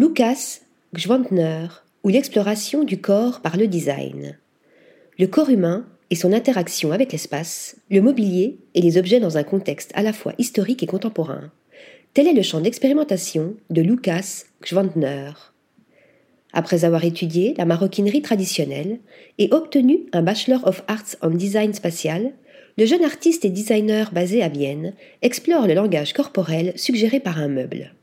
Lucas Gschwantner ou l'exploration du corps par le design. Le corps humain et son interaction avec l'espace, le mobilier et les objets dans un contexte à la fois historique et contemporain. Tel est le champ d'expérimentation de Lucas Gschwantner. Après avoir étudié la maroquinerie traditionnelle et obtenu un Bachelor of Arts en Design spatial, le jeune artiste et designer basé à Vienne explore le langage corporel suggéré par un meuble.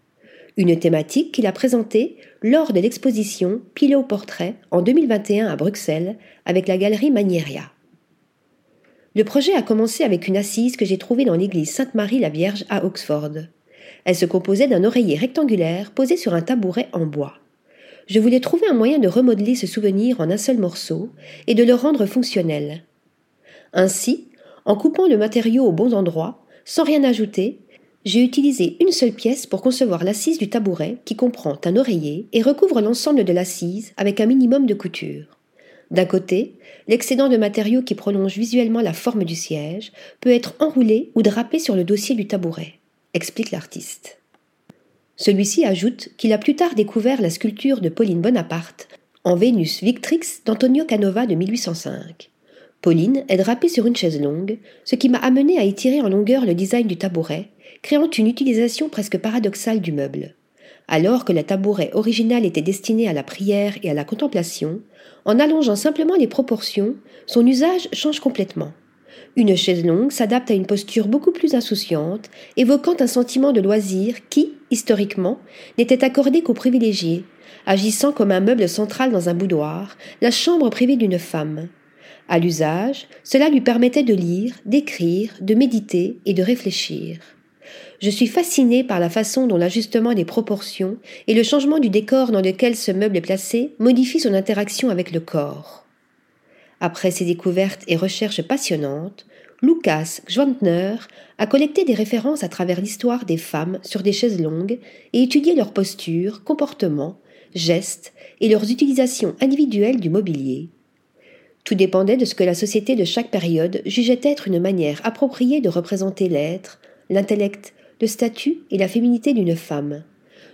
Une thématique qu'il a présentée lors de l'exposition Pillow Portrait en 2021 à Bruxelles avec la galerie Magneria. Le projet a commencé avec une assise que j'ai trouvée dans l'église Sainte-Marie la Vierge à Oxford. Elle se composait d'un oreiller rectangulaire posé sur un tabouret en bois je voulais trouver un moyen de remodeler ce souvenir en un seul morceau et de le rendre fonctionnel. Ainsi, en coupant le matériau au bon endroit, sans rien ajouter, j'ai utilisé une seule pièce pour concevoir l'assise du tabouret qui comprend un oreiller et recouvre l'ensemble de l'assise avec un minimum de couture. D'un côté, l'excédent de matériaux qui prolonge visuellement la forme du siège peut être enroulé ou drapé sur le dossier du tabouret, explique l'artiste. Celui-ci ajoute qu'il a plus tard découvert la sculpture de Pauline Bonaparte en Vénus Victrix d'Antonio Canova de 1805. Pauline est drapée sur une chaise longue, ce qui m'a amené à étirer en longueur le design du tabouret, créant une utilisation presque paradoxale du meuble. Alors que le tabouret original était destiné à la prière et à la contemplation, en allongeant simplement les proportions, son usage change complètement. Une chaise longue s'adapte à une posture beaucoup plus insouciante, évoquant un sentiment de loisir qui, historiquement, n'était accordé qu'aux privilégiés, agissant comme un meuble central dans un boudoir, la chambre privée d'une femme. À l'usage, cela lui permettait de lire, d'écrire, de méditer et de réfléchir. Je suis fasciné par la façon dont l'ajustement des proportions et le changement du décor dans lequel ce meuble est placé modifie son interaction avec le corps. Après ses découvertes et recherches passionnantes, Lucas Gschwantner a collecté des références à travers l'histoire des femmes sur des chaises longues et étudié leurs postures, comportements, gestes et leurs utilisations individuelles du mobilier. Tout dépendait de ce que la société de chaque période jugeait être une manière appropriée de représenter l'être, l'intellect, le statut et la féminité d'une femme.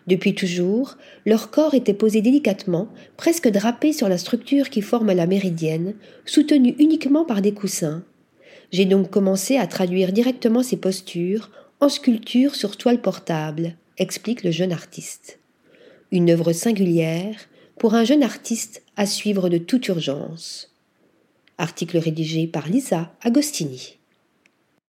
Depuis toujours, leur corps était posé délicatement, presque drapé sur la structure qui forme la méridienne, soutenue uniquement par des coussins. J'ai donc commencé à traduire directement ces postures en sculpture sur toile portable, explique le jeune artiste. Une œuvre singulière pour un jeune artiste à suivre de toute urgence. Article rédigé par Lisa Agostini.